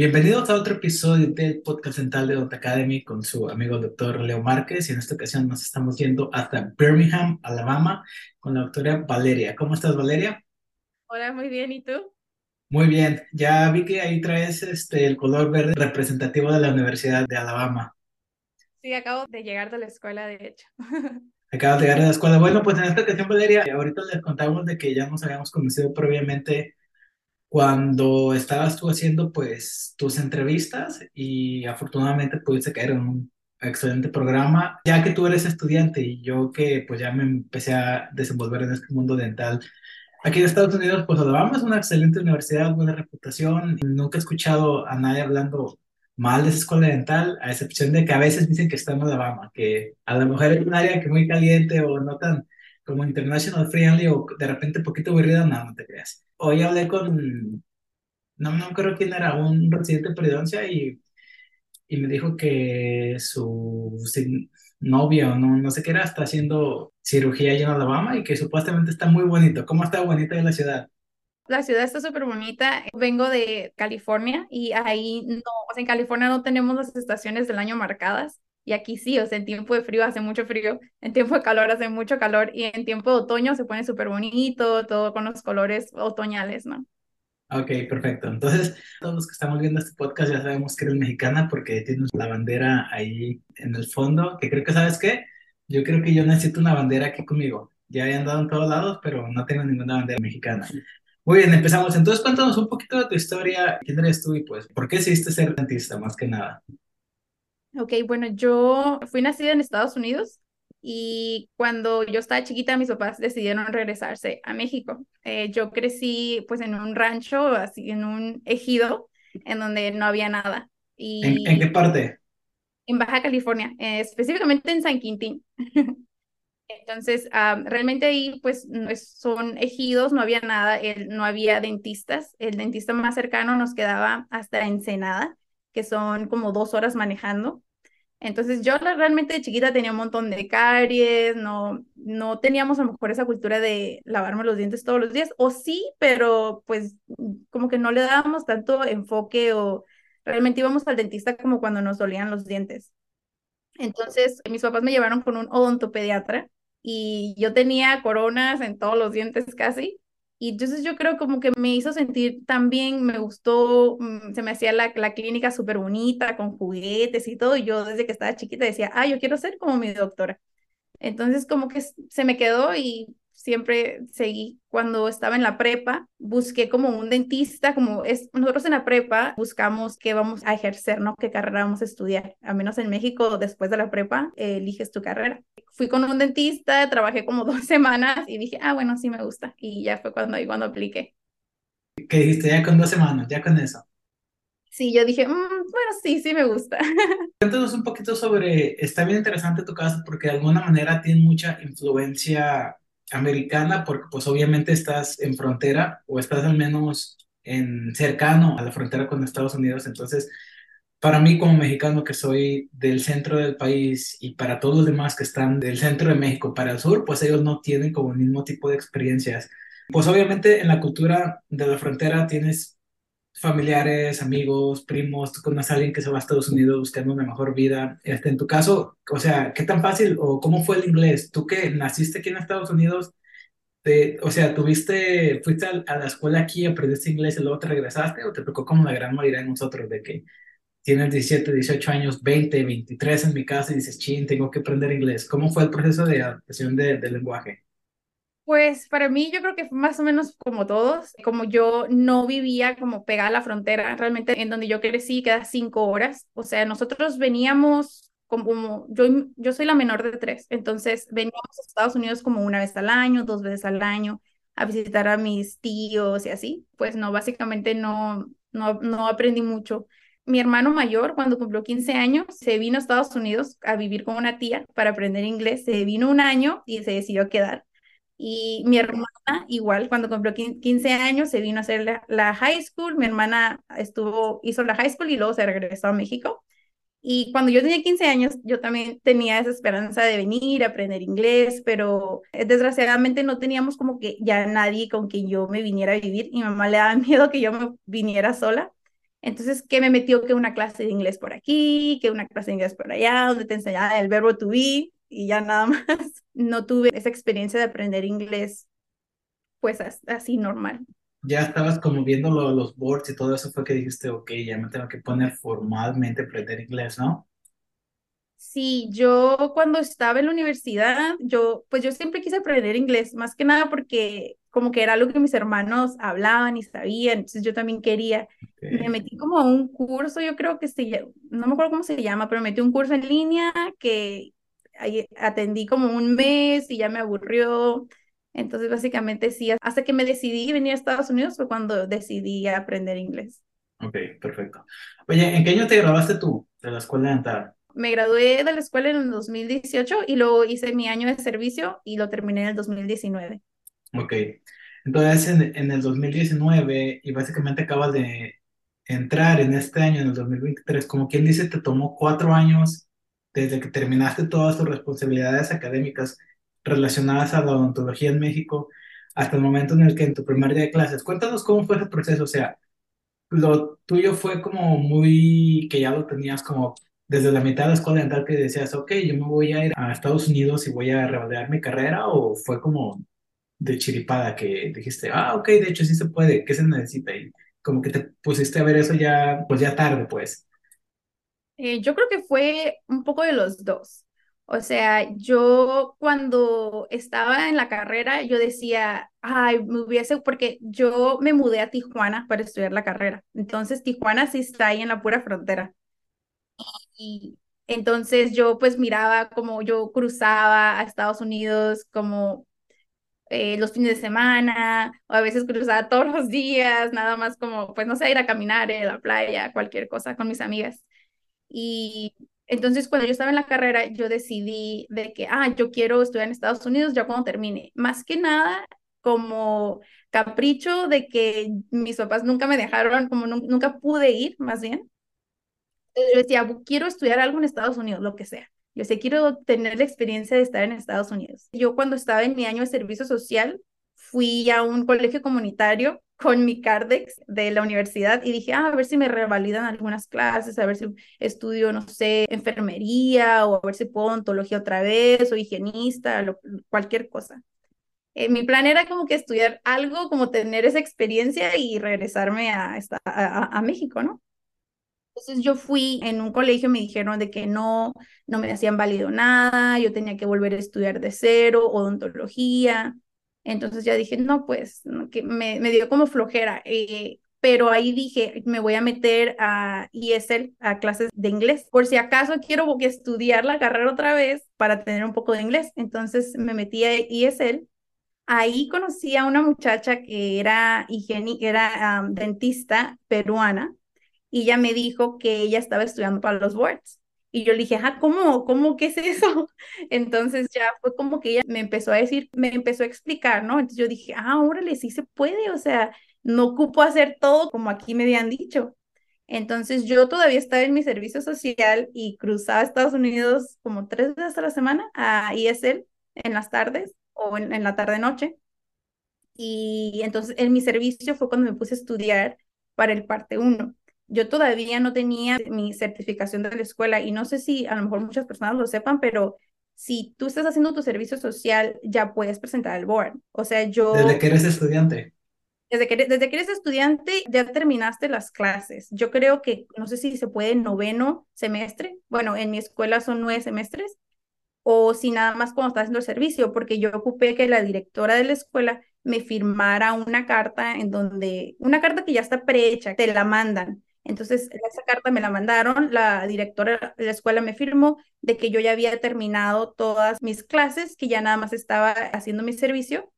Bienvenidos a otro episodio del podcast central de Dot Academy con su amigo doctor Leo Márquez y en esta ocasión nos estamos yendo hasta Birmingham, Alabama con la doctora Valeria. ¿Cómo estás, Valeria? Hola, muy bien, ¿y tú? Muy bien, ya vi que ahí traes este, el color verde representativo de la Universidad de Alabama. Sí, acabo de llegar de la escuela, de hecho. Acabas de llegar a la escuela. Bueno, pues en esta ocasión, Valeria, ahorita les contamos de que ya nos habíamos conocido previamente cuando estabas tú haciendo pues tus entrevistas y afortunadamente pudiste caer en un excelente programa, ya que tú eres estudiante y yo que pues ya me empecé a desenvolver en este mundo dental. Aquí en Estados Unidos, pues Alabama es una excelente universidad, buena reputación. Nunca he escuchado a nadie hablando mal de esa escuela dental, a excepción de que a veces dicen que está en Alabama, que a lo mejor es un área que muy caliente o no tan como international friendly o de repente poquito aburrida, no, no te creas. Hoy hablé con, no, no creo quién era, un residente de Providencia y, y me dijo que su novia o no, no sé qué era, está haciendo cirugía allá en Alabama y que supuestamente está muy bonito. ¿Cómo está bonita la ciudad? La ciudad está súper bonita. Vengo de California y ahí no, o sea, en California no tenemos las estaciones del año marcadas. Y aquí sí, o sea, en tiempo de frío hace mucho frío, en tiempo de calor hace mucho calor y en tiempo de otoño se pone súper bonito, todo con los colores otoñales, ¿no? Ok, perfecto. Entonces, todos los que estamos viendo este podcast ya sabemos que eres mexicana porque tienes la bandera ahí en el fondo, que creo que, ¿sabes qué? Yo creo que yo necesito una bandera aquí conmigo. Ya he andado en todos lados, pero no tengo ninguna bandera mexicana. Muy bien, empezamos. Entonces, cuéntanos un poquito de tu historia. ¿Quién eres tú y pues por qué decidiste ser dentista más que nada? Ok, bueno, yo fui nacida en Estados Unidos y cuando yo estaba chiquita mis papás decidieron regresarse a México. Eh, yo crecí pues en un rancho, así en un ejido en donde no había nada. Y ¿En, qué parte? En Baja California, eh, específicamente en San Quintín. Entonces, ah, realmente ahí pues son ejidos, no había nada, no había dentistas. El dentista más cercano nos quedaba hasta Ensenada que son como dos horas manejando. Entonces yo realmente de chiquita tenía un montón de caries, no, no teníamos a lo mejor esa cultura de lavarme los dientes todos los días, o sí, pero pues como que no le dábamos tanto enfoque o realmente íbamos al dentista como cuando nos dolían los dientes. Entonces mis papás me llevaron con un odontopediatra y yo tenía coronas en todos los dientes casi y entonces yo creo como que me hizo sentir también, me gustó, mm, se me hacía la, la clínica súper bonita, con juguetes y todo. Y yo desde que estaba chiquita decía, ah, yo quiero ser como mi doctora. Entonces como que se me quedó y siempre seguí. Cuando estaba en la prepa, busqué como un dentista, como es, nosotros en la prepa buscamos qué vamos a ejercer, ¿no? ¿Qué carrera vamos a estudiar? Al menos en México, después de la prepa, eliges tu carrera. Fui con un dentista, trabajé como dos semanas y dije, ah, bueno, sí me gusta. Y ya fue cuando, cuando apliqué. ¿Qué dijiste? Ya con dos semanas, ya con eso. Sí, yo dije, mm, bueno, sí, sí me gusta. Cuéntanos un poquito sobre, está bien interesante tu caso porque de alguna manera tiene mucha influencia americana porque pues obviamente estás en frontera o estás al menos en cercano a la frontera con Estados Unidos, entonces para mí como mexicano que soy del centro del país y para todos los demás que están del centro de México para el sur, pues ellos no tienen como el mismo tipo de experiencias. Pues obviamente en la cultura de la frontera tienes familiares, amigos, primos, tú conoces a alguien que se va a Estados Unidos buscando una mejor vida. Este, en tu caso, o sea, ¿qué tan fácil o cómo fue el inglés? Tú que naciste aquí en Estados Unidos, te, o sea, ¿tuviste, fuiste a, la escuela aquí, aprendiste inglés y luego te regresaste o te tocó como la gran mayoría de nosotros de que tienes 17, 18 años, 20, 23 en mi caso y dices, chin, tengo que aprender inglés? ¿Cómo fue el proceso de adaptación del de lenguaje? Pues para mí yo creo que más o menos como todos, como yo no vivía como pegada a la frontera, realmente en donde yo crecí queda cinco horas, o sea, nosotros veníamos como, yo, yo soy la menor de tres, entonces veníamos a Estados Unidos como una vez al año, dos veces al año, a visitar a mis tíos y así, pues no, básicamente no, no, no aprendí mucho. Mi hermano mayor, cuando cumplió 15 años, se vino a Estados Unidos a vivir con una tía para aprender inglés, se vino un año y se decidió quedar. Y mi hermana, igual, cuando cumplió 15 años, se vino a hacer la, high school. Mi hermana estuvo, hizo la high school y luego se regresó a México. Y cuando yo tenía 15 años, yo también tenía esa esperanza de venir a aprender inglés, pero eh, desgraciadamente no teníamos como que ya nadie con quien yo me viniera a vivir. Mi mamá le daba miedo que yo me viniera sola. Entonces, ¿qué me metió? Que una clase de inglés por aquí, que una clase de inglés por allá, donde te enseñaba el verbo to be y ya nada más. No tuve esa experiencia de aprender inglés, pues así normal. Ya estabas como viendo los boards y todo eso fue que dijiste, ok, ya me tengo que poner formalmente a aprender inglés, ¿no? Sí, yo cuando estaba en la universidad, yo, pues yo siempre quise aprender inglés, más que nada porque como que era algo que mis hermanos hablaban y sabían, entonces yo también quería. Me metí como a un curso, yo creo que se, no me acuerdo cómo se llama, pero metí un curso en línea que atendí como un mes y ya me aburrió. Entonces, básicamente sí, hasta que me decidí venir a Estados Unidos fue cuando decidí aprender inglés. Ok, perfecto. Oye, ¿en qué año te grabaste tú de la escuela dental? Me gradué de la escuela en el 2018 y luego hice mi año de servicio y lo terminé en el 2019. Ok, entonces en, en el 2019 y básicamente acabas de entrar en este año, en el 2023, como quien dice, te tomó cuatro años desde que terminaste todas tus responsabilidades académicas relacionadas a la odontología en México hasta el momento en el que en tu primer día de clases. Cuéntanos cómo fue ese proceso, o sea, lo tuyo fue como muy, que ya lo tenías como desde la mitad de la escuela dental que decías, ok, yo me voy a ir a Estados Unidos y voy a revalidar mi carrera, o fue como de chiripada que dijiste, ah, ok, de hecho sí se puede, ¿qué se necesita? Y como que te pusiste a ver eso ya, pues ya tarde, pues. Eh, yo creo que fue un poco de los dos. O sea, yo cuando estaba en la carrera, yo decía, ay, me hubiese, porque yo me mudé a Tijuana para estudiar la carrera. Entonces, Tijuana sí está ahí en la pura frontera. Y entonces yo pues miraba como yo cruzaba a Estados Unidos como eh, los fines de semana, o a veces cruzaba todos los días, nada más como, pues no sé, ir a caminar en la playa, cualquier cosa con mis amigas. Y entonces cuando yo estaba en la carrera, yo decidí de que, ah, yo quiero estudiar en Estados Unidos ya cuando termine. Más que nada como capricho de que mis papás nunca me dejaron, como nunca pude ir, más bien. Yo decía, quiero estudiar algo en Estados Unidos, lo que sea. Yo sé, quiero tener la experiencia de estar en Estados Unidos. Yo cuando estaba en mi año de servicio social, fui a un colegio comunitario con mi Cardex de la universidad y dije, ah, a ver si me revalidan algunas clases, a ver si estudio, no sé, enfermería o a ver si puedo ontología otra vez o higienista, cualquier cosa. Eh, mi plan era como que estudiar algo, como tener esa experiencia y regresarme a, a, a México, ¿no? Entonces yo fui en un colegio, me dijeron de que no, no me hacían válido nada, yo tenía que volver a estudiar de cero, odontología. Entonces ya dije, no, pues, que me, me dio como flojera. Eh, pero ahí dije, me voy a meter a ESL, a clases de inglés, por si acaso quiero estudiar la carrera otra vez para tener un poco de inglés. Entonces me metí a ESL. Ahí conocí a una muchacha que era era dentista peruana, y ella me dijo que ella estaba estudiando para los boards. Y yo le dije, ah, ¿cómo? ¿Cómo? ¿Qué es eso? Entonces ya fue como que ella me empezó a decir, me empezó a explicar, ¿no? Entonces yo dije, ah, órale, sí se puede, o sea, no ocupo hacer todo como aquí me habían dicho. Entonces yo todavía estaba en mi servicio social y cruzaba Estados Unidos como tres veces a la semana a ESL en las tardes o en, en la tarde-noche. Y entonces en mi servicio fue cuando me puse a estudiar para el parte 1 yo todavía no tenía mi certificación de la escuela y no sé si a lo mejor muchas personas lo sepan, pero si tú estás haciendo tu servicio social, ya puedes presentar al board. O sea, yo... Desde que eres estudiante. Desde que, desde que eres estudiante, ya terminaste las clases. Yo creo que, no sé si se puede noveno semestre. Bueno, en mi escuela son nueve semestres. O si nada más cuando estás haciendo el servicio, porque yo ocupé que la directora de la escuela me firmara una carta en donde, una carta que ya está prehecha, te la mandan entonces, esa carta me la mandaron, la directora de la escuela me firmó de que yo ya había terminado todas mis clases, que ya nada más estaba haciendo mi servicio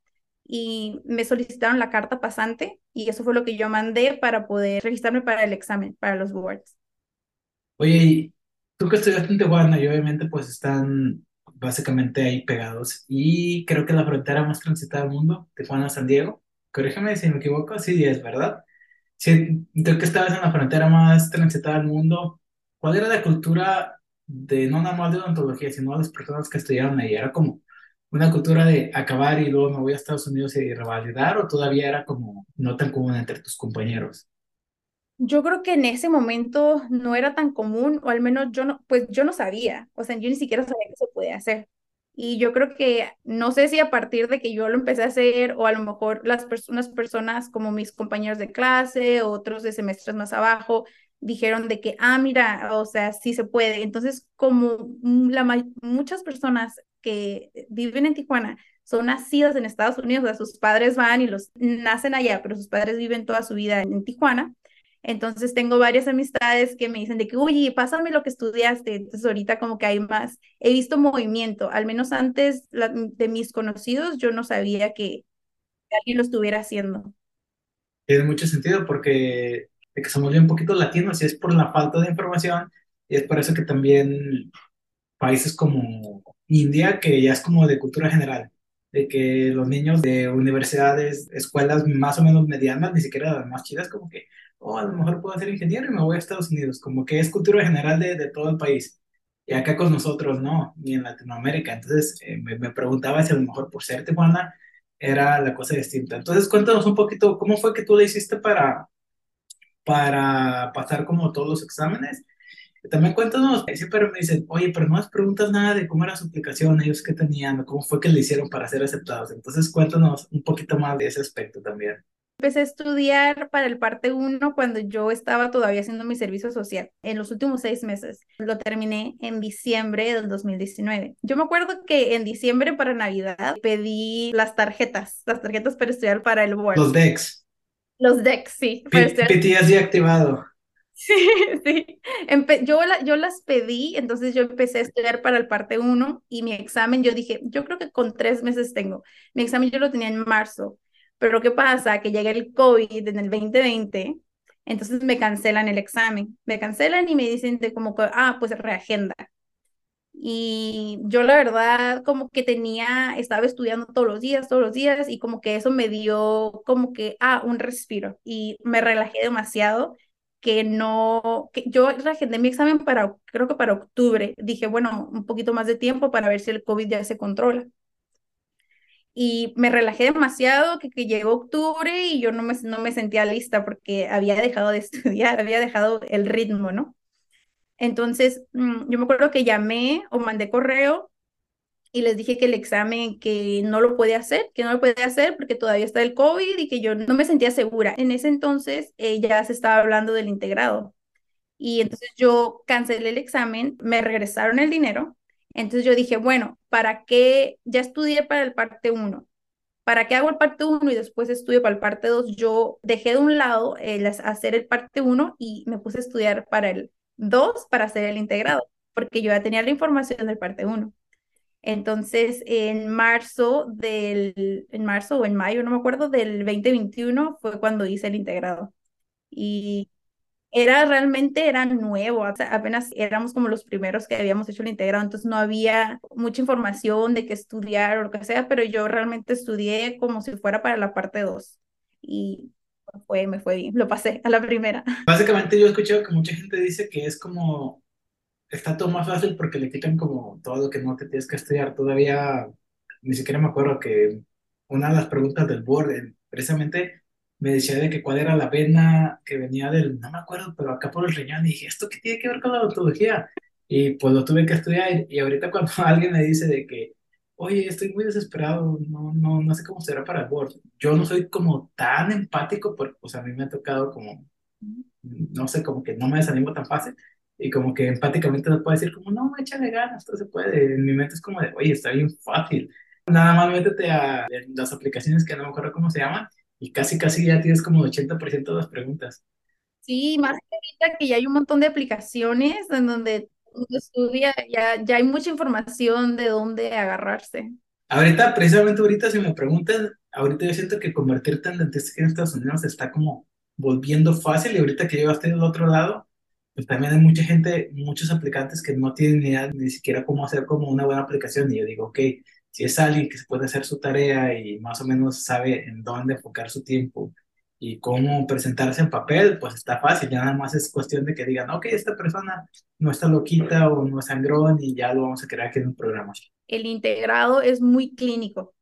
y me solicitaron la carta pasante y eso fue lo que yo mandé para poder registrarme para el examen, para los boards. Oye, tú que estudiaste en Tijuana y obviamente pues están básicamente ahí pegados y creo que la frontera más transitada del mundo, Tijuana-San Diego, corrígeme si me equivoco, sí es, ¿verdad? Sí, tú que estabas en la frontera más transitada del mundo, ¿cuál era la cultura de no nada más de odontología, sino de las personas que estudiaron ahí? ¿Era como una cultura de acabar y luego me voy a Estados Unidos y revalidar o todavía era como no tan común entre tus compañeros? Yo creo que en ese momento no era tan común, o al menos yo no, pues yo no sabía, o sea, yo ni siquiera sabía que se podía hacer. Y yo creo que, no sé si a partir de que yo lo empecé a hacer, o a lo mejor las personas, personas como mis compañeros de clase, otros de semestres más abajo, dijeron de que, ah, mira, o sea, sí se puede. Entonces, como la, muchas personas que viven en Tijuana son nacidas en Estados Unidos, o sea, sus padres van y los nacen allá, pero sus padres viven toda su vida en, Tijuana. Entonces tengo varias amistades que me dicen de que, oye, pásame lo que estudiaste. Entonces ahorita como que hay más, he visto movimiento, al menos antes de mis conocidos, yo no sabía que alguien lo estuviera haciendo. Tiene mucho sentido porque de que somos un poquito latinos y es por la falta de información y es por eso que también países como India, que ya es como de cultura general, de que los niños de universidades, escuelas más o menos medianas, ni siquiera las más chidas, como que, oh, a lo mejor puedo ser ingeniero y me voy a Estados Unidos, como que es cultura general de, de todo el país. Y acá con nosotros no, ni en Latinoamérica. Entonces eh, me, me, preguntaba si a lo mejor por ser tijuana era la cosa distinta. Entonces cuéntanos un poquito, ¿cómo fue que tú le hiciste para, para pasar como todos los exámenes. También cuéntanos, siempre me dicen, oye, pero no has preguntas nada de cómo era su aplicación, ellos qué tenían, cómo fue que le hicieron para ser aceptados. Entonces cuéntanos un poquito más de ese aspecto también. Empecé a estudiar para el parte 1 cuando yo estaba todavía haciendo mi servicio social, en los últimos seis meses. Lo terminé en diciembre del 2019. Yo me acuerdo que en diciembre para Navidad pedí las tarjetas, las tarjetas para estudiar para el board. Los DEX. Los decks, sí. PTSD activado. Sí, sí. yo, yo las pedí, entonces yo empecé a estudiar para el parte 1 y mi examen, yo dije, yo creo que con tres meses tengo. Mi examen yo lo tenía en marzo, pero ¿qué pasa? Que llega el COVID en el 2020, entonces me cancelan el examen. Me cancelan y me dicen de como que, ah, pues reagenda. Y yo la verdad como que tenía, estaba estudiando todos los días, todos los días y como que eso me dio como que, ah, un respiro y me relajé demasiado que no, que yo reagendé mi examen para, creo que para octubre. Dije, bueno, un poquito más de tiempo para ver si el COVID ya se controla. Y me relajé demasiado, que, que llegó octubre y yo no me, no me sentía lista porque había dejado de estudiar, había dejado el ritmo, ¿no? Entonces, mm, yo me acuerdo que llamé o mandé correo y les dije que el examen que no lo puede hacer, que no lo puede hacer porque todavía está el COVID y que yo no me sentía segura. En ese entonces eh, ya se estaba hablando del integrado. Y entonces yo cancelé el examen, me regresaron el dinero. Entonces yo dije, bueno, ¿para qué? Ya estudié para el parte 1. ¿Para qué hago el parte 1 y después estudio para el parte 2? Yo dejé de un lado el hacer el parte 1 y me puse a estudiar para el dos para hacer el integrado, porque yo ya tenía la información del parte 1. Entonces, en marzo del, en marzo o en mayo, no me acuerdo, del 2021 fue cuando hice el integrado. Y era realmente, era nuevo, apenas éramos como los primeros que habíamos hecho el integrado, entonces no había mucha información de qué estudiar o lo que sea, pero yo realmente estudié como si fuera para la parte 2. Y fue, me fue bien, lo pasé a la primera. Básicamente yo he escuchado que mucha gente dice que es como, está todo más fácil porque le quitan como todo lo que no te tienes que estudiar. Todavía ni siquiera me acuerdo que una de las preguntas del board eh, precisamente me decía de que cuál era la vena que venía del, no me acuerdo, pero acá por el riñón y dije, ¿esto qué tiene que ver con la odontología? Y pues lo tuve que estudiar y ahorita cuando alguien me dice de que oye, estoy muy desesperado, no, no, no sé cómo será para el board. Yo no soy como tan empático, porque pues a mí me ha tocado como, no sé, como que no me desanimo tan fácil y como que empáticamente no puedo decir como, no, échale ganas, esto se puede. En mi mente es como de, oye, está bien fácil. Nada más métete a las aplicaciones que no me acuerdo cómo se llaman y casi, casi ya tienes como el 80% de las preguntas. Sí, más que ahorita que ya hay un montón de aplicaciones en donde estudia, ya, ya hay mucha información de dónde agarrarse. Ahorita, precisamente ahorita, si me preguntan, ahorita yo siento que convertirte en dentista en Estados Unidos está como volviendo fácil y ahorita que llegaste del otro lado, pues también hay mucha gente, muchos aplicantes que no tienen ni idea ni siquiera cómo hacer como una buena aplicación y yo digo, ok, si es alguien que puede hacer su tarea y más o menos sabe en dónde enfocar su tiempo y cómo presentarse en papel, pues está fácil, ya nada más es cuestión de que digan, ok, esta persona no está loquita o no es sangrón y ya lo vamos a crear aquí en un programa. El integrado es muy clínico.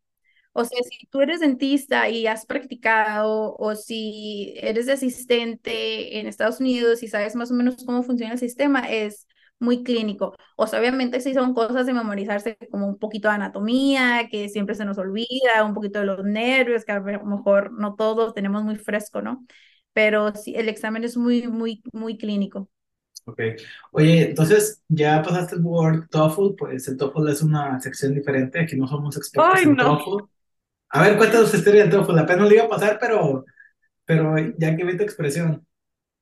O sea, si tú eres dentista y has practicado, o si eres asistente en Estados Unidos y sabes más o menos cómo funciona el sistema, es muy clínico. O sea, obviamente sí son cosas de memorizarse como un poquito de anatomía, que siempre se nos olvida, un poquito de los nervios, que a lo mejor no todos tenemos muy fresco, ¿no? Pero sí, el examen es muy, muy, muy clínico. Ok. Oye, entonces ya pasaste el Word TOEFL, pues el TOEFL es una sección diferente, aquí no somos expertos Ay, en no. TOEFL. A ver, cuéntanos historia del TOEFL, apenas lo iba a pasar, pero, pero ya que vi tu expresión.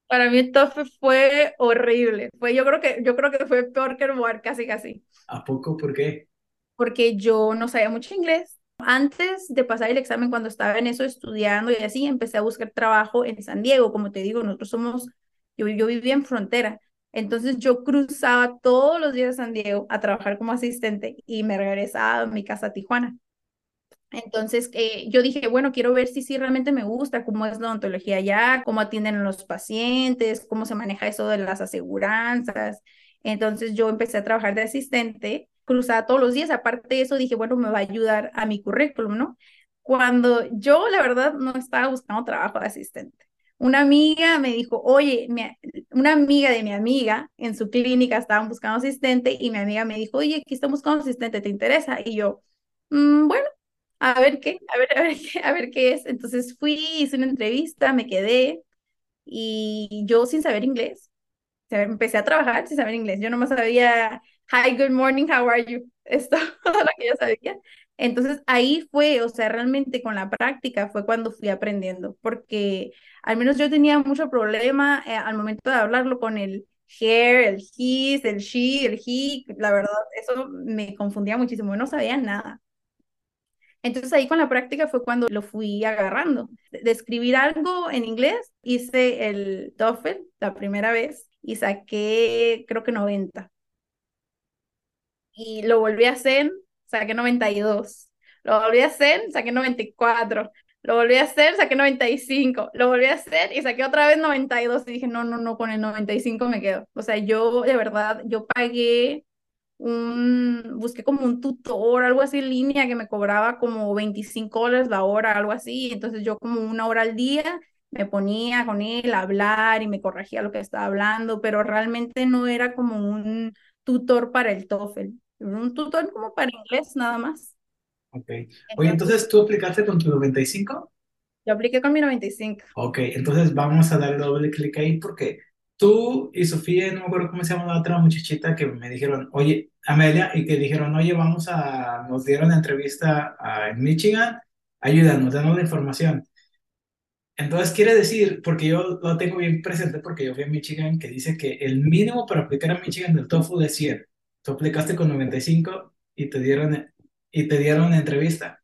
Para mí TOEFL fue horrible. Fue, yo creo que, yo creo que fue peor que el Word, casi, casi. ¿A poco? ¿Por qué? Porque yo no sabía mucho inglés. Antes de pasar el examen, cuando estaba en eso estudiando y así, empecé a buscar trabajo en San Diego. Como te digo, nosotros somos, yo, yo vivía en frontera. Entonces yo cruzaba todos los días a San Diego a trabajar como asistente y me regresaba a mi casa a Tijuana. Entonces eh, yo dije, bueno, quiero ver si sí realmente me gusta cómo es la odontología allá, cómo atienden los pacientes, cómo se maneja eso de las aseguranzas. Entonces yo empecé a trabajar de asistente, cruzaba todos los días. Aparte de eso, dije, bueno, me va a ayudar a mi currículum, ¿no? Cuando yo, la verdad, no estaba buscando trabajo de asistente. Una amiga me dijo, oye, una amiga de mi amiga en su clínica estaban buscando asistente y mi amiga me dijo, oye, aquí estamos buscando asistente, ¿te interesa? Y yo, mmm, bueno, a ver qué, a ver, a ver qué, a ver qué es. Entonces fui, hice una entrevista, me quedé y yo sin saber inglés, empecé a trabajar sin saber inglés. Yo nomás sabía, hi, good morning, how are you? Esto todo lo que yo sabía. Entonces ahí fue, o sea, realmente con la práctica fue cuando fui aprendiendo, porque al menos yo tenía mucho problema eh, al momento de hablarlo con el hair, el his, el she, el he, la verdad, eso me confundía muchísimo, no sabía nada. Entonces ahí con la práctica fue cuando lo fui agarrando. De escribir algo en inglés, hice el TOEFL la primera vez y saqué creo que 90. Y lo volví a hacer, saqué 92. Lo volví a hacer, saqué 94. Lo volví a hacer, saqué 95. Lo volví a hacer y saqué otra vez 92. Y dije, no, no, no, con el 95 me quedo. O sea, yo de verdad, yo pagué un, busqué como un tutor, algo así en línea que me cobraba como 25 dólares la hora, algo así. Entonces yo como una hora al día me ponía con él a hablar y me corregía lo que estaba hablando, pero realmente no era como un tutor para el TOEFL, un tutor como para inglés nada más. Ok. Oye, entonces tú aplicaste con tu 95? Yo apliqué con mi 95. Ok, entonces vamos a darle doble clic ahí porque tú y Sofía, no me acuerdo cómo se llama la otra muchachita que me dijeron, oye, Amelia, y que dijeron, oye, vamos a, nos dieron entrevista a, en Michigan, ayúdanos, danos la información. Entonces quiere decir, porque yo lo tengo bien presente porque yo fui a Michigan, que dice que el mínimo para aplicar a Michigan del TOEFL es 100. Tú aplicaste con 95 y te dieron, y te dieron entrevista.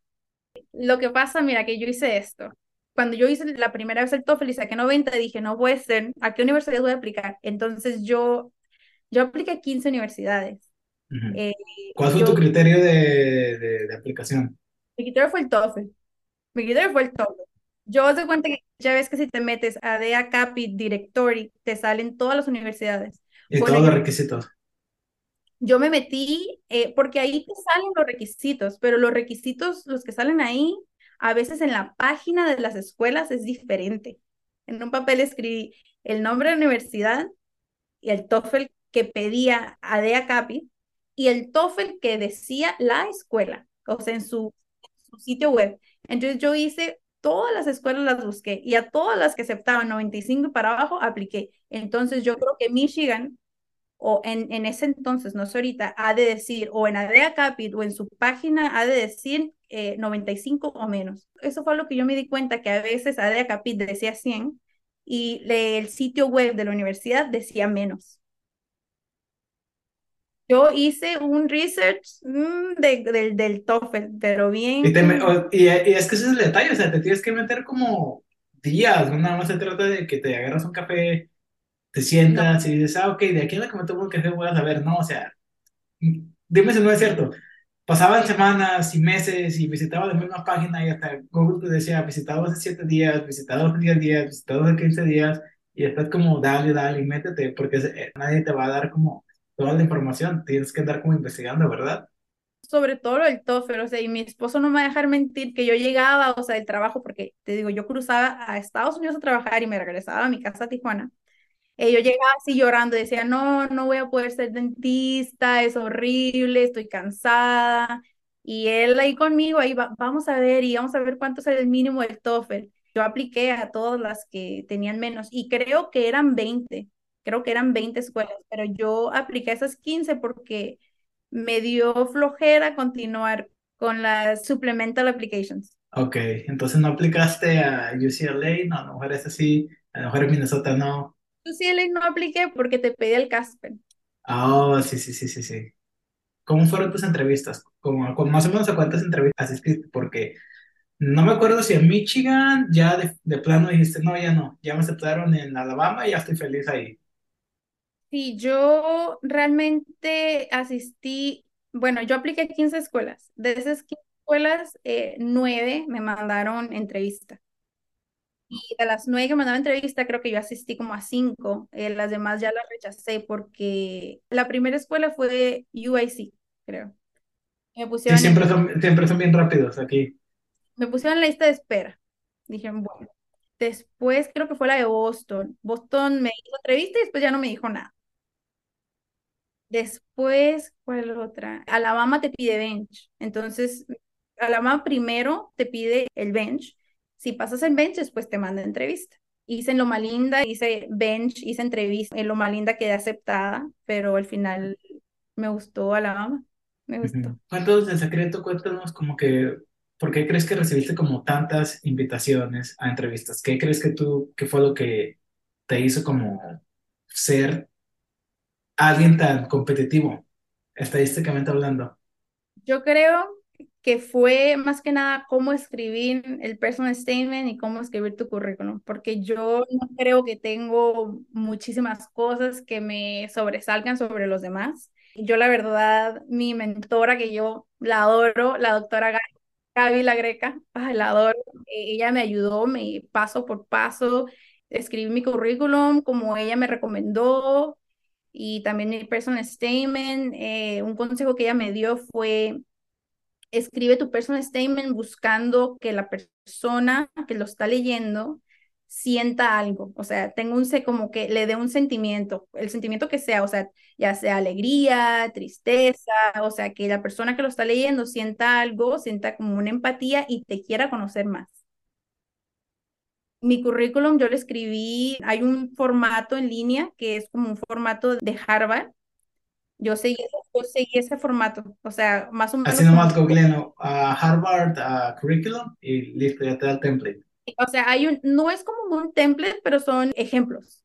Lo que pasa, mira, que yo hice esto cuando yo hice la primera vez el TOEFL y saqué 90, dije, no puede ser, ¿a qué universidad voy a aplicar? Entonces yo, yo apliqué a 15 universidades. eh, ¿Cuál fue tu criterio de, de, de, aplicación? Mi criterio fue el TOEFL. Mi criterio fue el TOEFL. Yo doy cuenta que ya ves que si te metes a DEA Capi Directory, te salen todas las universidades. Y todos los requisitos. Yo me metí eh, porque ahí te salen los requisitos, pero los requisitos, los que salen ahí, a veces en la página de las escuelas es diferente. En un papel escribí el nombre de la universidad y el TOEFL que pedía ADEA CAPI y el TOEFL que decía la escuela, o sea, en su, su sitio web. Entonces yo hice todas las escuelas las busqué y a todas las que aceptaban 95 para abajo apliqué. Entonces yo creo que Michigan o en, en ese entonces, no sé ahorita, ha de decir, o en ADEA Capit o en su página ha de decir eh, 95 o menos. Eso fue lo que yo me di cuenta, que a veces ADEA Capit decía 100 y el sitio web de la universidad decía menos. Yo hice un research mmm, de, de, del TOEFL, pero bien... Y, te, y, y, es que ese es el detalle, o sea, te tienes que meter como días, no nada más se trata de que te agarras un café te sientas y dices, ah, ok, de aquí en la que me tomo un café voy a saber, no, o sea, dime si no es cierto. Pasaban semanas y meses y visitaba la misma página y hasta Google te decía, visitado hace 7 días, visitado hace 10 días, visitado hace 15 días y después como dale, dale, y métete, porque nadie te va a dar como toda la información, tienes que andar como investigando, ¿verdad? sobre todo el TOEFL, o sea, y mi esposo no me va a dejar mentir que yo llegaba, o sea, del trabajo, porque te digo, yo cruzaba a Estados Unidos a trabajar y me regresaba a mi casa a Tijuana. Y yo llegaba así llorando decía, no, no voy a poder ser dentista, es horrible, estoy cansada. Y él ahí conmigo, ahí vamos a ver y vamos a ver cuánto es el mínimo del TOEFL. Yo apliqué a todas las que tenían menos y creo que eran 20, creo que eran 20 escuelas, pero yo apliqué a esas 15 porque me dio flojera continuar con las supplemental applications. Ok, entonces no aplicaste a UCLA, no, a lo mejor es así, a lo mejor en Minnesota no. UCLA no apliqué porque te pedí el Casper. Oh, sí, sí, sí, sí, sí. ¿Cómo fueron tus entrevistas? ¿Cómo, más o menos a cuántas entrevistas asististe? Porque no me acuerdo si en Michigan ya de, de plano dijiste, no, ya no, ya me aceptaron en Alabama y ya estoy feliz ahí. Sí, yo realmente asistí, bueno, yo apliqué a 15 escuelas. De esas 15 escuelas, eh, 9 me mandaron entrevista. Y de las 9 que me mandaron entrevista, creo que yo asistí como a 5. Eh, las demás ya las rechacé porque la primera escuela fue UIC, creo. Me pusieron sí, siempre son, siempre son bien rápidos aquí. Me pusieron en la lista de espera. Dijeron, bueno. Después creo que fue la de Boston. Boston me hizo entrevista y después ya no me dijo nada. Después, ¿cuál otra? Alabama te pide bench. Entonces, Alabama primero te pide el bench. Si pasas el bench, después te manda entrevista. Hice en Loma Linda, hice bench, hice entrevista. En Loma Linda quedé aceptada, pero al final me gustó Alabama. Me gustó. ¿Cuántos de secreto? Cuéntanos como que, ¿por qué crees que recibiste como tantas invitaciones a entrevistas? ¿Qué crees que tú, qué fue lo que te hizo como ser alguien tan competitivo, estadísticamente hablando? Yo creo que fue más que nada cómo escribir el personal statement y cómo escribir tu currículum, porque yo no creo que tengo muchísimas cosas que me sobresalgan sobre los demás. Yo la verdad, mi mentora que yo la adoro, la doctora Gaby La Greca, la adoro, ella me ayudó, me paso por paso, escribí mi currículum como ella me recomendó, y también el personal statement. Eh, un consejo que ella me dio fue escribe tu personal statement buscando que la persona que lo está leyendo sienta algo, o sea, tengo un como que le dé un sentimiento, el sentimiento que sea, o sea, ya sea alegría, tristeza, o sea, que la persona que lo está leyendo sienta algo, sienta como una empatía y te quiera conocer más. Mi currículum yo lo escribí, hay un formato en línea que es como un formato de Harvard. Yo seguí, ese formato, o sea, más o menos. Así nomás googleando a Harvard curriculum y listo, ya te da el template. O sea, hay un, no es como un template, pero son ejemplos.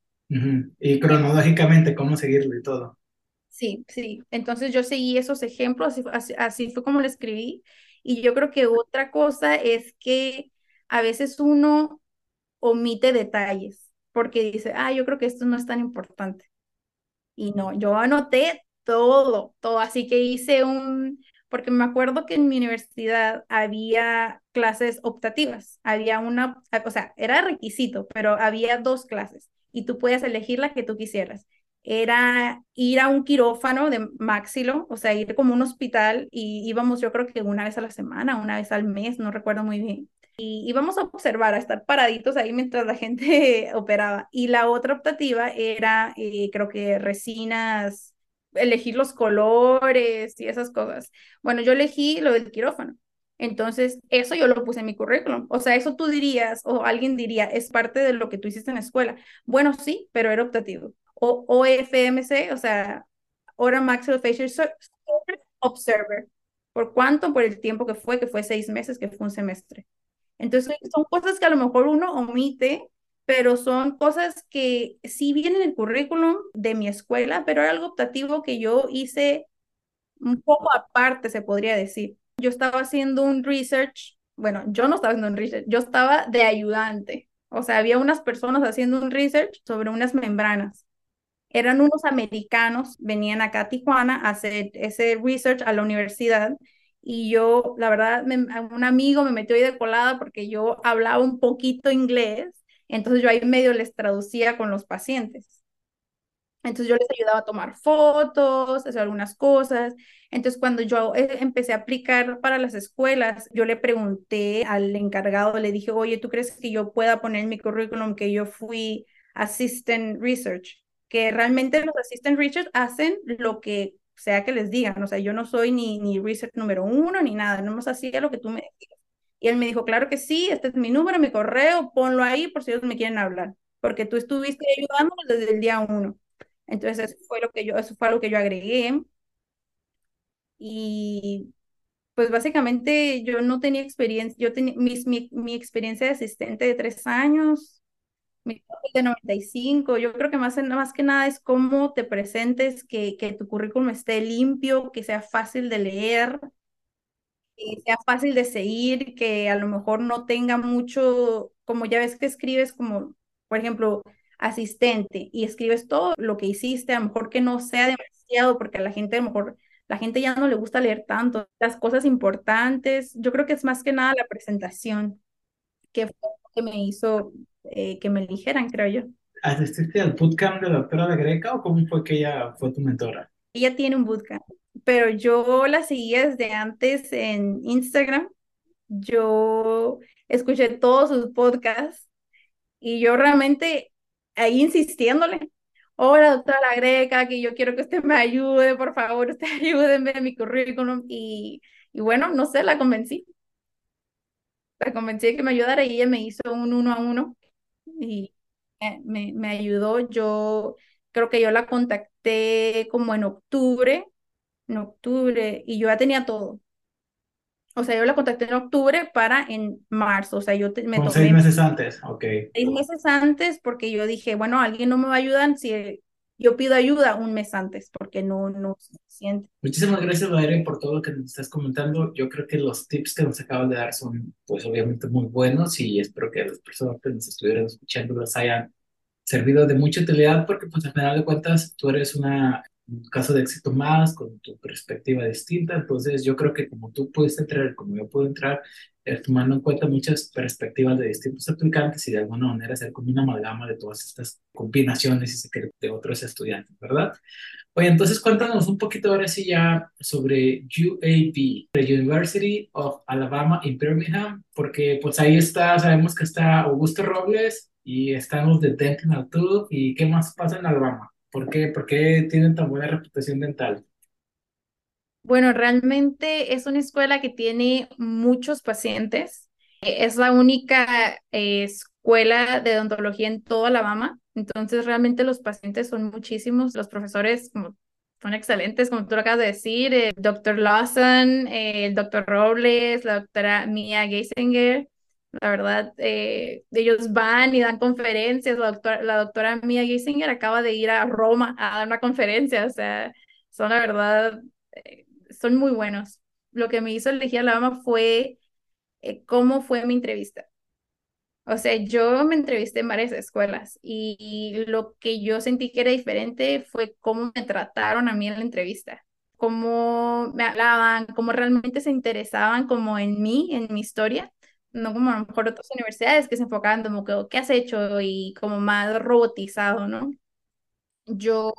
Y cronológicamente cómo seguirlo y todo. Sí, sí. Entonces yo seguí esos ejemplos, así, así fue como lo escribí. Y yo creo que otra cosa es que a veces uno omite detalles, porque dice, ah, yo creo que esto no es tan importante. Y no, yo anoté todo, todo, así que hice un, porque me acuerdo que en mi universidad había clases optativas, había una, o sea, era requisito, pero había dos clases y tú podías elegir la que tú quisieras. Era ir a un quirófano de maxilo, o sea, ir como un hospital y íbamos yo creo que una vez a la semana, una vez al mes, no recuerdo muy bien y íbamos a observar, a estar paraditos ahí mientras la gente operaba. Y la otra optativa era, eh, creo que resinas, elegir los colores y esas cosas. Bueno, yo elegí lo del quirófano. Entonces, eso yo lo puse en mi currículum. O sea, eso tú dirías, o alguien diría, es parte de lo que tú hiciste en la escuela. Bueno, sí, pero era optativo. O OFMC, o sea, Oral Maxillofacial Observer. ¿Por cuánto? Por el tiempo que fue, que fue seis meses, que fue un semestre. Entonces, son cosas que a lo mejor uno omite, pero son cosas que sí vienen en el currículum de mi escuela, pero era algo optativo que yo hice un poco aparte, se podría decir. Yo estaba haciendo un research, bueno, yo no estaba haciendo un research, yo estaba de ayudante. O sea, había unas personas haciendo un research sobre unas membranas. Eran unos americanos, venían acá a Tijuana a hacer ese research a la universidad y yo, la verdad, un amigo me metió ahí de colada porque yo hablaba un poquito inglés, entonces yo ahí medio les traducía con los pacientes. Entonces yo les ayudaba a tomar fotos, hacer algunas cosas. Entonces cuando yo eh, empecé a aplicar para las escuelas, yo le pregunté al encargado, le dije, oye, ¿tú crees que yo pueda poner en mi currículum que yo fui assistant research? Que realmente los assistant research hacen lo que sea que les digan. O sea, yo no soy ni, ni research número uno ni nada, no más hacía lo que tú me digas. Y él me dijo, claro que sí, este es mi número, mi correo, ponlo ahí por si ellos me quieren hablar, porque tú estuviste ayudándonos desde el día uno. Entonces, eso fue lo que yo, eso fue lo que yo agregué. Y pues básicamente yo no tenía experiencia, yo tenía mi, mi, experiencia de asistente de tres años, mi de 95, yo creo que más, más que nada es cómo te presentes, que, que tu currículum esté limpio, que sea fácil de leer, que sea fácil de seguir, que a lo mejor no tenga mucho, como ya ves que escribes como, por ejemplo, asistente y escribes todo lo que hiciste, a lo mejor que no sea demasiado, porque a la gente a lo mejor la gente ya no le gusta leer tanto, las cosas importantes, yo creo que es más que nada la presentación que fue que me hizo eh, que me eligieran, creo yo. ¿Asististe al bootcamp de la doctora de Greca o cómo fue que ella fue tu mentora? Ella tiene un bootcamp, pero yo la seguía desde antes en Instagram. Yo escuché todos sus podcasts y yo realmente ahí insistiéndole. Hola, doctora La Greca, que yo quiero que usted me ayude, por favor, usted ayúdenme a mi currículum. Y, y bueno, no sé, la convencí. La convencí de que me ayudara y ella me hizo un uno a uno y me, me ayudó. Yo creo que yo la contacté como en octubre, en octubre, y yo ya tenía todo. O sea, yo la contacté en octubre para en marzo. O sea, yo me tomé. seis meses antes, ok. Seis meses antes, porque yo dije, bueno, alguien no me va a ayudar si yo pido ayuda un mes antes, porque no, no es suficiente. Muchísimas gracias, Valeria, por todo lo que nos estás comentando. Yo creo que los tips que nos acabas de dar son, pues, obviamente muy buenos y espero que las personas que nos estuvieran escuchando les hayan servido de mucha utilidad, porque, pues, al final de cuentas, tú eres una un caso de éxito más, con tu perspectiva distinta. Entonces, yo creo que como tú puedes entrar, como yo puedo entrar, eh, tomando en cuenta muchas perspectivas de distintos aplicantes y de alguna manera hacer como una amalgama de todas estas combinaciones y de otros estudiantes, ¿verdad? Oye, entonces cuéntanos un poquito ahora sí ya sobre UAB, the University of Alabama in Birmingham, porque pues ahí está, sabemos que está Augusto Robles y están los de Dental Tube y qué más pasa en Alabama. ¿Por qué? ¿Por qué tienen tan buena reputación dental? Bueno, realmente es una escuela que tiene muchos pacientes. Es la única eh, escuela de odontología en toda Alabama. Entonces, realmente los pacientes son muchísimos. Los profesores son excelentes, como tú lo acabas de decir. El doctor Lawson, el doctor Robles, la doctora Mia Geisinger. La verdad, eh, ellos van y dan conferencias. La doctora, la doctora Mia Giesinger acaba de ir a Roma a dar una conferencia. O sea, son la verdad, eh, son muy buenos. Lo que me hizo elegir a Alabama fue eh, cómo fue mi entrevista. O sea, yo me entrevisté en varias escuelas y, lo que yo sentí que era diferente fue cómo me trataron a mí en la entrevista cómo me hablaban, cómo realmente se interesaban como en mí, en mi historia no como a lo mejor otras universidades que se enfocaban como que, ¿qué has hecho? Y como más robotizado, ¿no? Yo,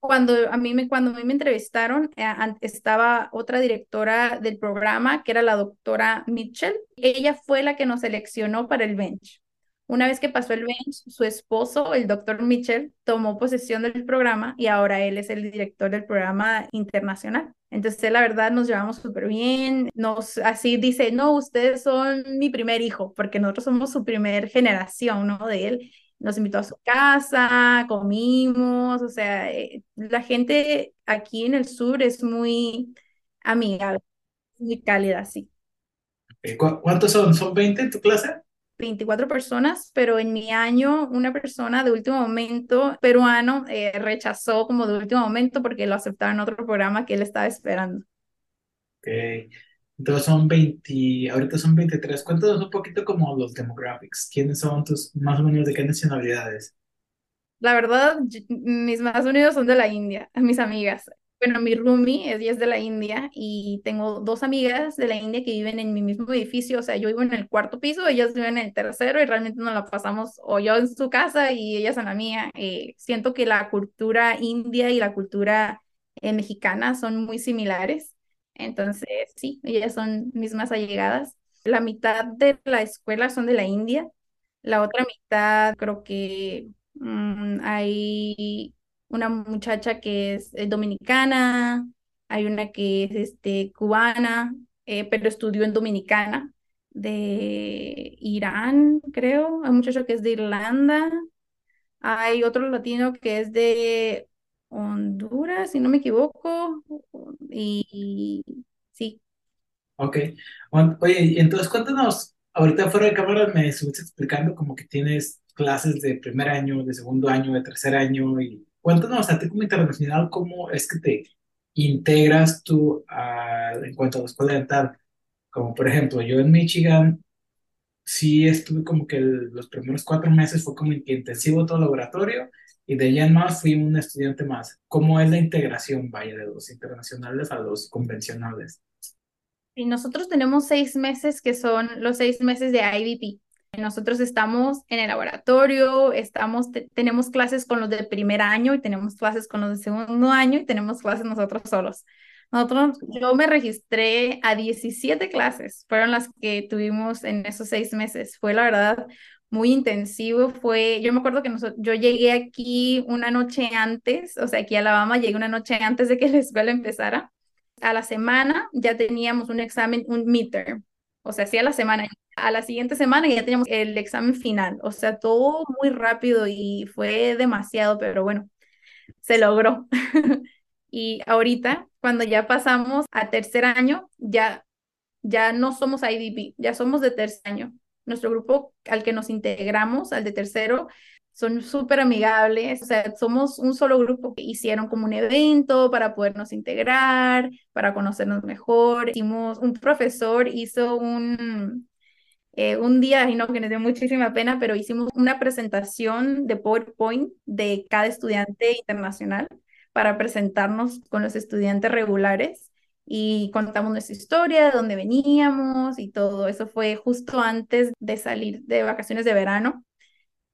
cuando a mí me, cuando a mí me entrevistaron, eh, estaba otra directora del programa, que era la doctora Mitchell. Ella fue la que nos seleccionó para el bench. Una vez que pasó el bench, su esposo, el doctor Mitchell, tomó posesión del programa y ahora él es el director del programa internacional. Entonces, la verdad, nos llevamos súper bien. Nos, así dice, no, ustedes son mi primer hijo, porque nosotros somos su primer generación, ¿no? De él. Nos invitó a su casa, comimos, o sea, eh, la gente aquí en el sur es muy amigable, muy cálida, sí. ¿Cuántos son? ¿Son 20 en tu clase? 24 personas, pero en mi año una persona de último momento peruano eh, rechazó como de último momento porque lo aceptaba en otro programa que él estaba esperando. Ok, entonces son 20, ahorita son 23. Cuéntanos un poquito como los demographics. ¿Quiénes son tus, más o menos de qué nacionalidades? La verdad, mis más unidos son de la India, mis amigas. Bueno, mi roomie, es de la India y tengo dos amigas de la India que viven en mi mismo edificio, o sea, yo vivo en el cuarto piso, ellas viven en el tercero y realmente nos la pasamos o yo en su casa y ellas en la mía. Eh, siento que la cultura india y la cultura eh, mexicana son muy similares, entonces sí, ellas son mis más allegadas. La mitad de la escuela son de la India, la otra mitad creo que mm, hay una muchacha que es dominicana, hay una que es este, cubana, eh, pero estudió en Dominicana, de Irán, creo, hay un muchacho que es de Irlanda, hay otro latino que es de Honduras, si no me equivoco, y, sí. Ok. Oye, entonces cuéntanos, ahorita fuera de cámara me estuviste explicando como que tienes clases de primer año, de segundo año, de tercer año y Cuéntanos a ti como internacional, ¿cómo es que te integras tú en cuanto a la escuela dental? Como por ejemplo, yo en Michigan sí estuve como que los primeros cuatro meses fue como intensivo todo laboratorio y de allá en más fui un estudiante más. ¿Cómo es la integración, vaya, de los internacionales a los convencionales? Y nosotros tenemos seis meses que son los seis meses de IVP. Nosotros estamos en el laboratorio, estamos, tenemos clases con los del primer año y tenemos clases con los del segundo año y tenemos clases nosotros solos. Nosotros, yo me registré a 17 clases, fueron las que tuvimos en esos seis meses. Fue la verdad muy intensivo. Fue, yo me acuerdo que nosotros, yo llegué aquí una noche antes, o sea, aquí a Alabama llegué una noche antes de que la escuela empezara. A la semana ya teníamos un examen, un midterm, o sea, sí la semana a la siguiente semana ya teníamos el examen final, o sea, todo muy rápido y fue demasiado, pero bueno, se logró. y ahorita, cuando ya pasamos a tercer año, ya, ya no somos IDP, ya somos de tercer año. Nuestro grupo al que nos integramos, al de tercero, son súper amigables, o sea, somos un solo grupo. Hicieron como un evento para podernos integrar, para conocernos mejor. Hicimos, un profesor hizo un, eh, un día, y no, que nos dio muchísima pena, pero hicimos una presentación de PowerPoint de cada estudiante internacional para presentarnos con los estudiantes regulares y contamos nuestra historia, de dónde veníamos y todo. Eso fue justo antes de salir de vacaciones de verano,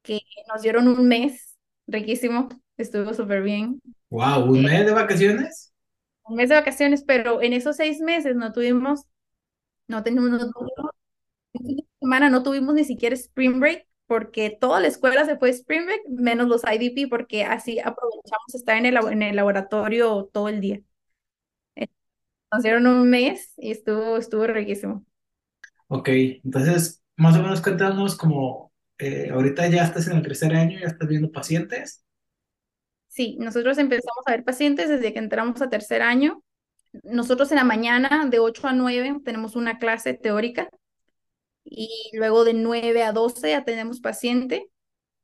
que nos dieron un mes riquísimo, estuvo súper bien. ¡Wow! ¿Un mes de vacaciones? Un mes de vacaciones, pero en esos seis meses no tuvimos, no tenemos, no, semana no tuvimos ni siquiera Spring Break porque toda la escuela se fue Spring Break, menos los IDP, porque así aprovechamos estar en el, en el laboratorio todo el día. Nos dieron un mes y estuvo, estuvo riquísimo. Ok, entonces, más o menos cuéntanos como eh, ahorita ya estás en el tercer año, ya estás viendo pacientes. Sí, nosotros empezamos a ver pacientes desde que entramos a tercer año. Nosotros en la mañana de 8 a 9 tenemos una clase teórica y luego de 9 a 12 ya tenemos paciente.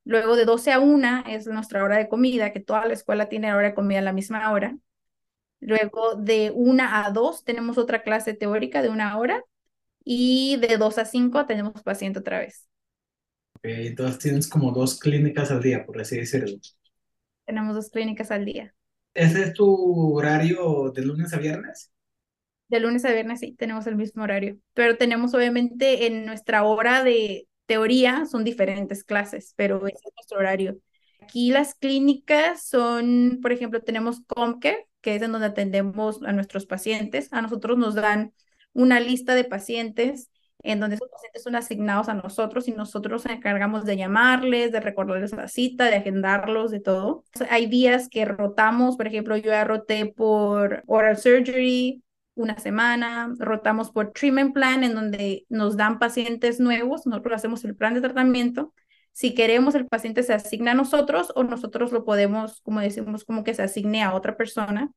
Luego de 12 a 1 es nuestra hora de comida, que toda la escuela tiene hora de comida a la misma hora. Luego de 1 a 2 tenemos otra clase teórica de una hora y de 2 a 5 tenemos paciente otra vez. Entonces tienes como dos clínicas al día, por así decirlo. Tenemos dos clínicas al día. ¿Ese es tu horario de lunes a viernes? De lunes a viernes sí, tenemos el mismo horario, pero tenemos obviamente en nuestra hora de teoría son diferentes clases, pero ese es nuestro horario. Aquí las clínicas son, por ejemplo, tenemos Comcare, que es en donde atendemos a nuestros pacientes. A nosotros nos dan una lista de pacientes en donde esos pacientes son asignados a nosotros y nosotros nos encargamos de llamarles, de recordarles la cita, de agendarlos, de todo. Hay días que rotamos, por ejemplo, yo ya roté por oral surgery, una semana, rotamos por treatment plan, en donde nos dan pacientes nuevos, nosotros hacemos el plan de tratamiento. Si queremos, el paciente se asigna a nosotros o nosotros lo podemos, como decimos, como que se asigne a otra persona.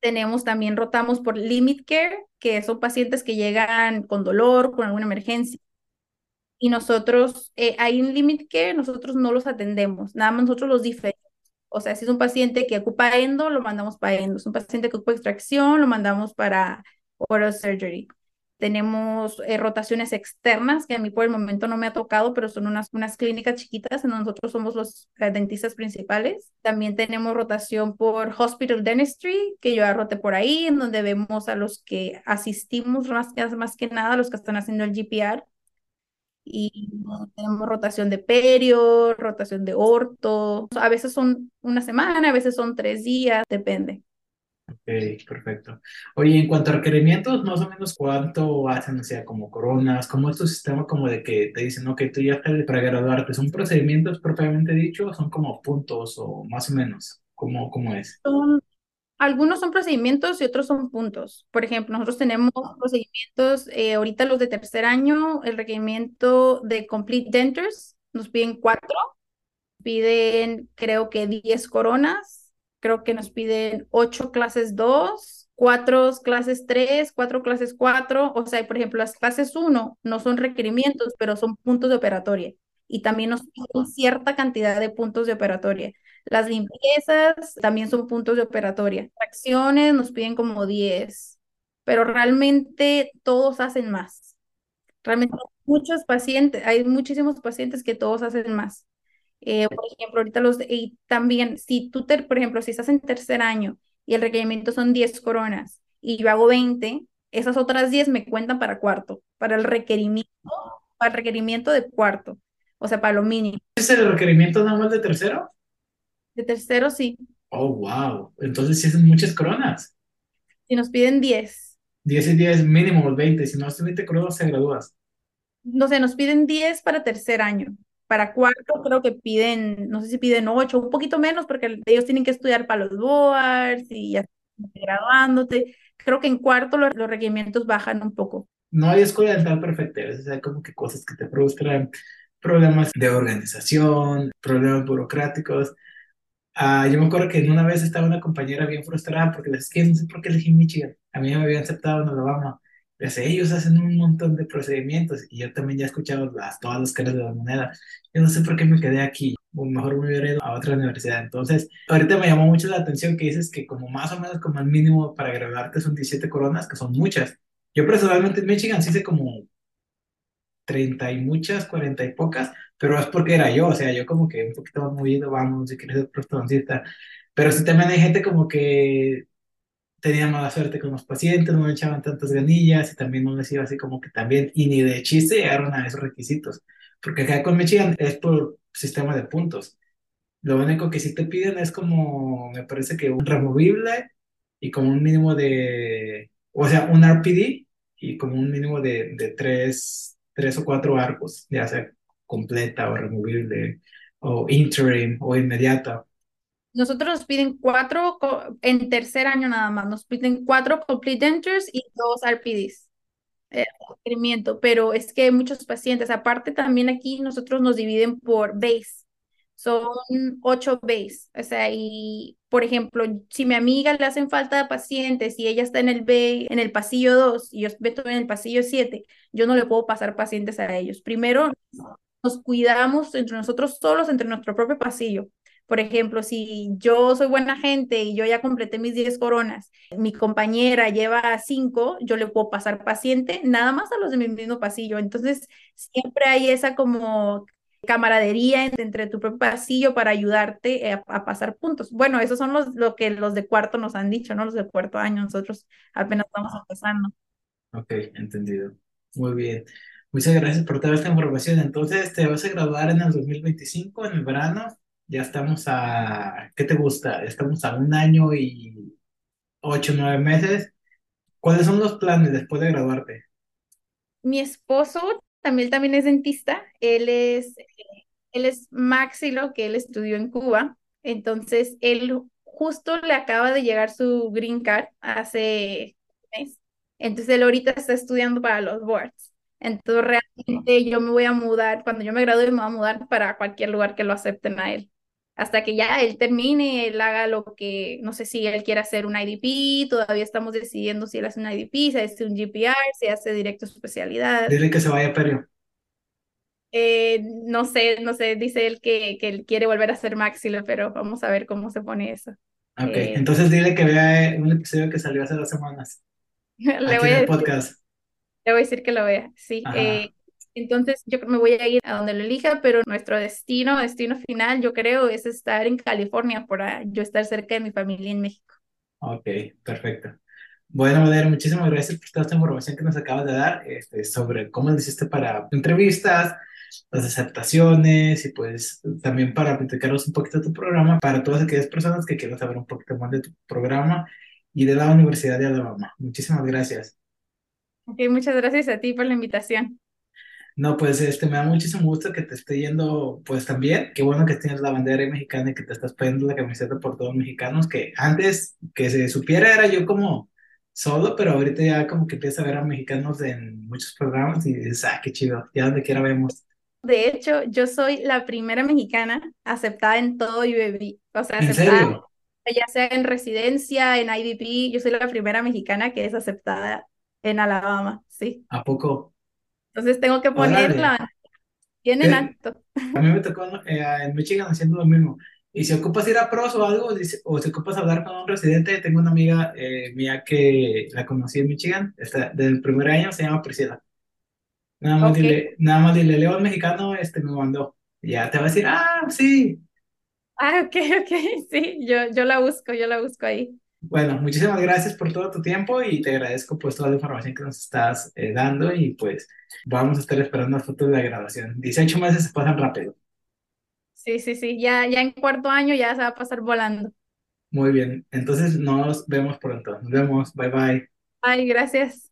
Tenemos también, rotamos por limit care, que son pacientes que llegan con dolor, con alguna emergencia. Y nosotros, eh, hay un limit care, nosotros no los atendemos, nada más nosotros los diferenciamos o sea, si es un paciente que ocupa endo, lo mandamos para endo. Si es un paciente que ocupa extracción, lo mandamos para oral surgery. Tenemos eh, rotaciones externas, que a mí por el momento no me ha tocado, pero son unas, unas clínicas chiquitas en donde nosotros somos los eh, dentistas principales. También tenemos rotación por Hospital Dentistry, que yo roté por ahí, en donde vemos a los que asistimos más que, más que nada, los que están haciendo el GPR. Y tenemos rotación de perio, rotación de orto. A veces son una semana, a veces son tres días, depende. Ok, perfecto. Oye, en cuanto a requerimientos, más o menos cuánto hacen, o sea, como coronas, cómo es tu sistema como de que te dicen, ok, tú ya estás para graduarte, ¿son procedimientos propiamente dicho son como puntos o más o menos? ¿Cómo, cómo es? Son, algunos son procedimientos y otros son puntos. Por ejemplo, nosotros tenemos procedimientos, eh, ahorita los de tercer año, el requerimiento de Complete Dentures, nos piden cuatro, piden creo que 10 coronas creo que nos piden ocho clases dos, cuatro clases tres, cuatro clases cuatro, o sea, por ejemplo, las clases uno no son requerimientos, pero son puntos de operatoria y también nos piden cierta cantidad de puntos de operatoria. Las limpiezas también son puntos de operatoria. Fracciones nos piden como 10, pero realmente todos hacen más. Realmente muchos pacientes, hay muchísimos pacientes que todos hacen más. Eh, por ejemplo, ahorita los, y también, si tú, te, por ejemplo, si estás en tercer año y el requerimiento son 10 coronas y yo hago 20, esas otras 10 me cuentan para cuarto, para el requerimiento, para el requerimiento de cuarto, o sea, para lo mínimo. ¿Es el requerimiento nada más de tercero? De tercero, sí. Oh, wow. Entonces sí son muchas coronas. Si nos piden 10. 10 y 10 mínimo, 20. Si no haces 20 coronas, te gradúas. No sé, nos piden 10 para tercer año. Para cuarto creo que piden, no sé si piden ocho, un poquito menos porque ellos tienen que estudiar para los boards y ya graduándote. Creo que en cuarto los, requerimientos bajan un poco. No hay escuela dental perfecta, a veces hay como que cosas que te frustran, problemas de organización, problemas burocráticos. Ah, yo me acuerdo que una vez estaba una compañera bien frustrada porque les que no sé por qué elegí Michigan. A mí me habían aceptado en Alabama ellos hacen un montón de procedimientos y yo también ya he escuchado las, todas las caras de la moneda. Yo no sé por qué me quedé aquí, o mejor me hubiera ido a otra universidad. Entonces, ahorita me llamó mucho la atención que dices que como más o menos como el mínimo para graduarte son 17 coronas, que son muchas. Yo personalmente en Michigan sí hice como 30 y muchas, 40 y pocas, pero es porque era yo, o sea, yo como que un poquito más movido, vamos, si quieres ser prostoncita. Pero sí también hay gente como que tenía mala suerte con los pacientes, no le echaban tantas ganillas y también no les iba así como que también, y ni de chiste llegaron a esos requisitos, porque acá con Michigan es por sistema de puntos. Lo único que sí te piden es como, me parece que un removible y como un mínimo de, o sea, un RPD y como un mínimo de, de tres, tres o cuatro arcos, ya sea completa o removible o interim o inmediata. Nosotros nos piden cuatro en tercer año nada más, nos piden cuatro complete dentures y dos RPDs. Eh, pero es que muchos pacientes, aparte también aquí nosotros nos dividen por base, son ocho base, o sea, y por ejemplo, si mi amiga le hacen falta pacientes y ella está en el B, en el pasillo 2 y yo estoy en el pasillo 7, yo no le puedo pasar pacientes a ellos. Primero, nos cuidamos entre nosotros solos, entre nuestro propio pasillo. Por ejemplo, si yo soy buena gente y yo ya completé mis 10 coronas, mi compañera lleva 5, yo le puedo pasar paciente nada más a los de mi mismo pasillo. Entonces, siempre hay esa como camaradería entre tu propio pasillo para ayudarte a, pasar puntos. Bueno, esos son los lo que los de cuarto nos han dicho, ¿no? Los de cuarto año, nosotros apenas estamos empezando. Ok, entendido. Muy bien. Muchas gracias por toda esta información. Entonces, te vas a graduar en el 2025, en el verano ya estamos a, ¿qué te gusta? Estamos a un año y ocho, nueve meses. ¿Cuáles son los planes después de graduarte? Mi esposo también, también es dentista. Él es, él es maxilo, que él estudió en Cuba. Entonces, él justo le acaba de llegar su green card hace un mes. Entonces, él ahorita está estudiando para los boards. Entonces, realmente yo me voy a mudar, cuando yo me gradúe, me voy a mudar para cualquier lugar que lo acepten a él hasta que ya él termine, él haga lo que, no sé si él quiere hacer un IDP, todavía estamos decidiendo si él hace un IDP, si hace un GPR, si hace directo su especialidad. Dile que se vaya a Perio. Eh, no sé, no sé, dice él que, que él quiere volver a hacer maxilo, pero vamos a ver cómo se pone eso. Ok, eh, entonces dile que vea un episodio que salió hace dos semanas. Le voy a el podcast. Le voy a decir que lo vea, sí. Eh, entonces yo me voy a ir a donde lo elija, pero nuestro destino, destino final, yo creo, es estar en California para yo estar cerca de mi familia en México. ok, perfecto. Bueno, Madero, muchísimas gracias por toda esta información que nos acabas de dar este, sobre cómo lo hiciste para entrevistas, las aceptaciones y pues también para platicarnos un poquito de tu programa para todas aquellas personas que quieran saber un poquito más de tu programa y de la Universidad de Alabama. Muchísimas gracias. Ok, muchas gracias a ti por la invitación. No, pues este, me da muchísimo gusto que te esté yendo, pues también, qué bueno que tienes la bandera mexicana y que te estás poniendo la camiseta por todos los mexicanos, que antes que se supiera era yo como solo, pero ahorita ya como que empieza a ver a mexicanos en muchos programas y dices, ah, qué chido, ya donde quiera vemos. De hecho, yo soy la primera mexicana aceptada en todo UAB, o sea, ¿En aceptada serio? ya sea en residencia, en IDP, yo soy la primera mexicana que es aceptada en Alabama, sí. ¿A poco? Entonces tengo que ponerla bien en Eh, acto. A mí me tocó eh, en Michigan haciendo lo mismo. Y si ocupas ir a pros o algo, o si ocupas hablar con un residente, tengo una amiga eh, mía que la conocí en Michigan, está, del primer año, se llama Priscila. Nada más Ok. dile, nada más dile, León mexicano, este me mandó. Y ya te va a decir, ah, sí. Ah, ok, ok, sí, yo, yo la busco, yo la busco ahí. Bueno, muchísimas gracias por todo tu tiempo y te agradezco pues toda la información que nos estás eh, dando y pues vamos a estar esperando las fotos de la graduación. 18 meses se pasan rápido. Sí, sí, sí, ya, ya en cuarto año ya se va a pasar volando. Muy bien, entonces nos vemos pronto. Nos vemos, bye bye. Ay, gracias.